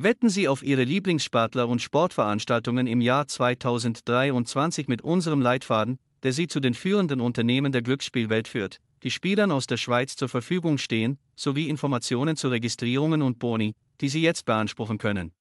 Wetten Sie auf Ihre Lieblingssportler und Sportveranstaltungen im Jahr 2023 mit unserem Leitfaden, der Sie zu den führenden Unternehmen der Glücksspielwelt führt, die Spielern aus der Schweiz zur Verfügung stehen, sowie Informationen zu Registrierungen und Boni, die Sie jetzt beanspruchen können.